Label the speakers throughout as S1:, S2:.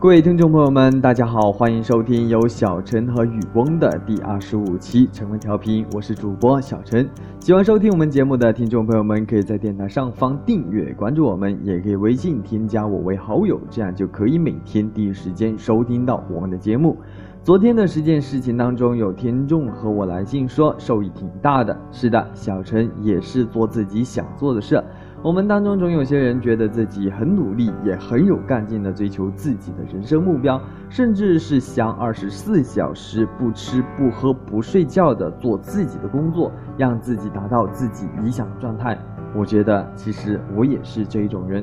S1: 各位听众朋友们，大家好，欢迎收听由小陈和雨翁的第二十五期晨风调频，我是主播小陈。喜欢收听我们节目的听众朋友们，可以在电台上方订阅关注我们，也可以微信添加我为好友，这样就可以每天第一时间收听到我们的节目。昨天的十件事情当中，有听众和我来信说受益挺大的。是的，小陈也是做自己想做的事。我们当中总有些人觉得自己很努力，也很有干劲的追求自己的人生目标，甚至是想二十四小时不吃不喝不睡觉的做自己的工作，让自己达到自己理想的状态。我觉得其实我也是这一种人。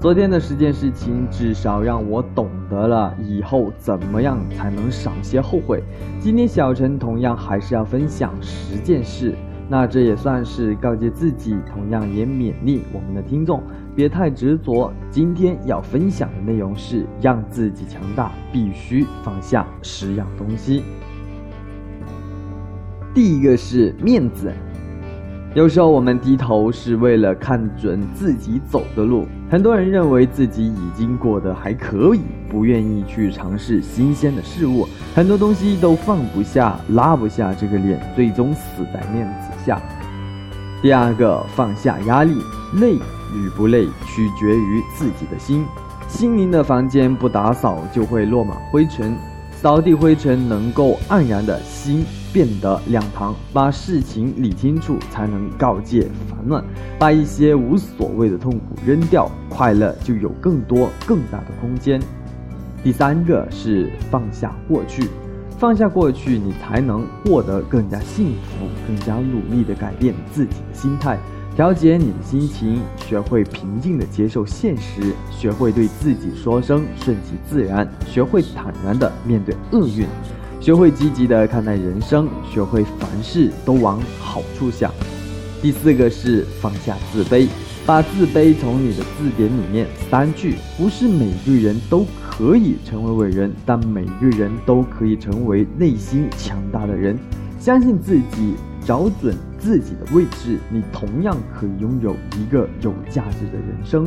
S1: 昨天的十件事情，至少让我懂得了以后怎么样才能少些后悔。今天小陈同样还是要分享十件事。那这也算是告诫自己，同样也勉励我们的听众，别太执着。今天要分享的内容是，让自己强大，必须放下十样东西。第一个是面子。有时候我们低头是为了看准自己走的路。很多人认为自己已经过得还可以，不愿意去尝试新鲜的事物，很多东西都放不下、拉不下这个脸，最终死在面子下。第二个，放下压力，累与不累取决于自己的心。心灵的房间不打扫就会落满灰尘。扫地灰尘能够黯然的心变得亮堂，把事情理清楚，才能告诫烦乱，把一些无所谓的痛苦扔掉，快乐就有更多更大的空间。第三个是放下过去，放下过去，你才能获得更加幸福，更加努力的改变自己的心态。调节你的心情，学会平静地接受现实，学会对自己说声顺其自然，学会坦然地面对厄运，学会积极地看待人生，学会凡事都往好处想。第四个是放下自卑，把自卑从你的字典里面删去。不是每个人都可以成为伟人，但每个人都可以成为内心强大的人。相信自己，找准。自己的位置，你同样可以拥有一个有价值的人生。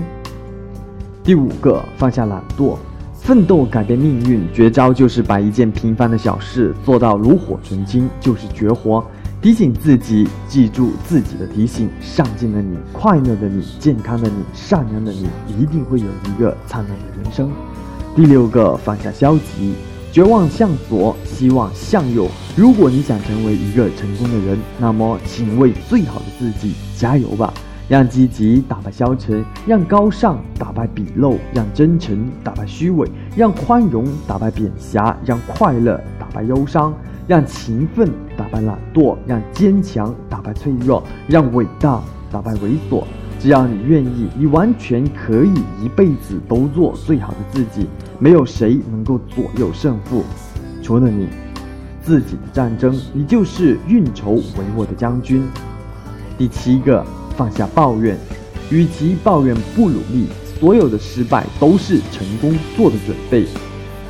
S1: 第五个，放下懒惰，奋斗改变命运，绝招就是把一件平凡的小事做到炉火纯青，就是绝活。提醒自己，记住自己的提醒，上进的你，快乐的你，健康的你，善良的你，一定会有一个灿烂的人生。第六个，放下消极。绝望向左，希望向右。如果你想成为一个成功的人，那么请为最好的自己加油吧！让积极打败消沉，让高尚打败鄙陋，让真诚打败虚伪，让宽容打败贬狭，让快乐打败忧伤，让勤奋打败懒惰，让坚强打败脆弱，让伟大打败猥琐。只要你愿意，你完全可以一辈子都做最好的自己。没有谁能够左右胜负，除了你自己的战争，你就是运筹帷幄的将军。第七个，放下抱怨，与其抱怨不努力，所有的失败都是成功做的准备。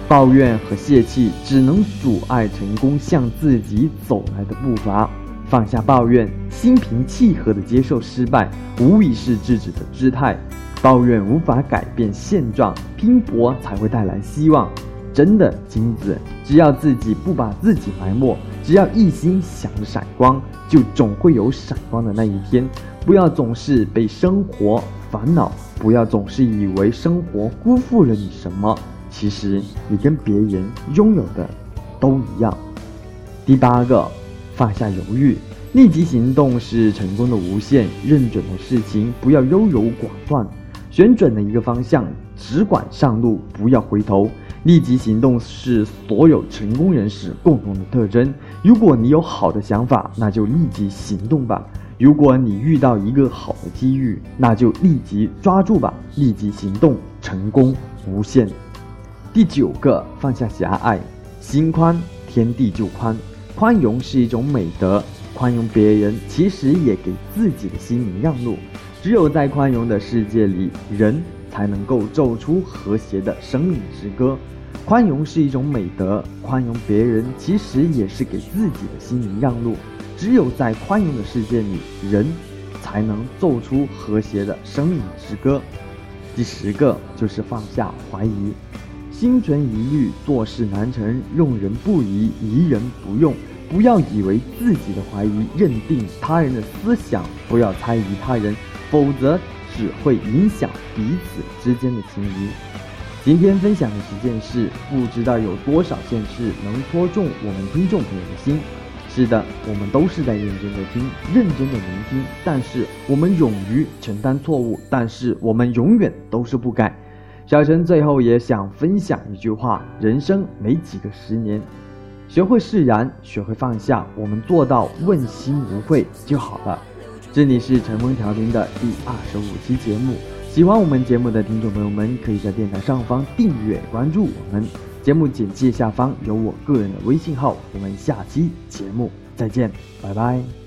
S1: 抱怨和泄气只能阻碍成功向自己走来的步伐。放下抱怨，心平气和地接受失败，无疑是智者的姿态。抱怨无法改变现状，拼搏才会带来希望。真的，金子，只要自己不把自己埋没，只要一心想着闪光，就总会有闪光的那一天。不要总是被生活烦恼，不要总是以为生活辜负了你什么。其实你跟别人拥有的都一样。第八个。放下犹豫，立即行动是成功的无限。认准的事情，不要优柔寡断，选准了一个方向，只管上路，不要回头。立即行动是所有成功人士共同的特征。如果你有好的想法，那就立即行动吧；如果你遇到一个好的机遇，那就立即抓住吧。立即行动，成功无限。第九个，放下狭隘，心宽，天地就宽。宽容是一种美德，宽容别人其实也给自己的心灵让路。只有在宽容的世界里，人才能够奏出和谐的生命之歌。宽容是一种美德，宽容别人其实也是给自己的心灵让路。只有在宽容的世界里，人才能奏出和谐的生命之歌。第十个就是放下怀疑。心存疑虑，做事难成，用人不疑，疑人不用。不要以为自己的怀疑认定他人的思想，不要猜疑他人，否则只会影响彼此之间的情谊。今天分享的十件事，不知道有多少件事能戳中我们听众朋友的心。是的，我们都是在认真的听，认真的聆听，但是我们勇于承担错误，但是我们永远都是不改。小陈最后也想分享一句话：人生没几个十年，学会释然，学会放下，我们做到问心无愧就好了。这里是乘风调频的第二十五期节目。喜欢我们节目的听众朋友们，可以在电台上方订阅关注我们。节目简介下方有我个人的微信号。我们下期节目再见，拜拜。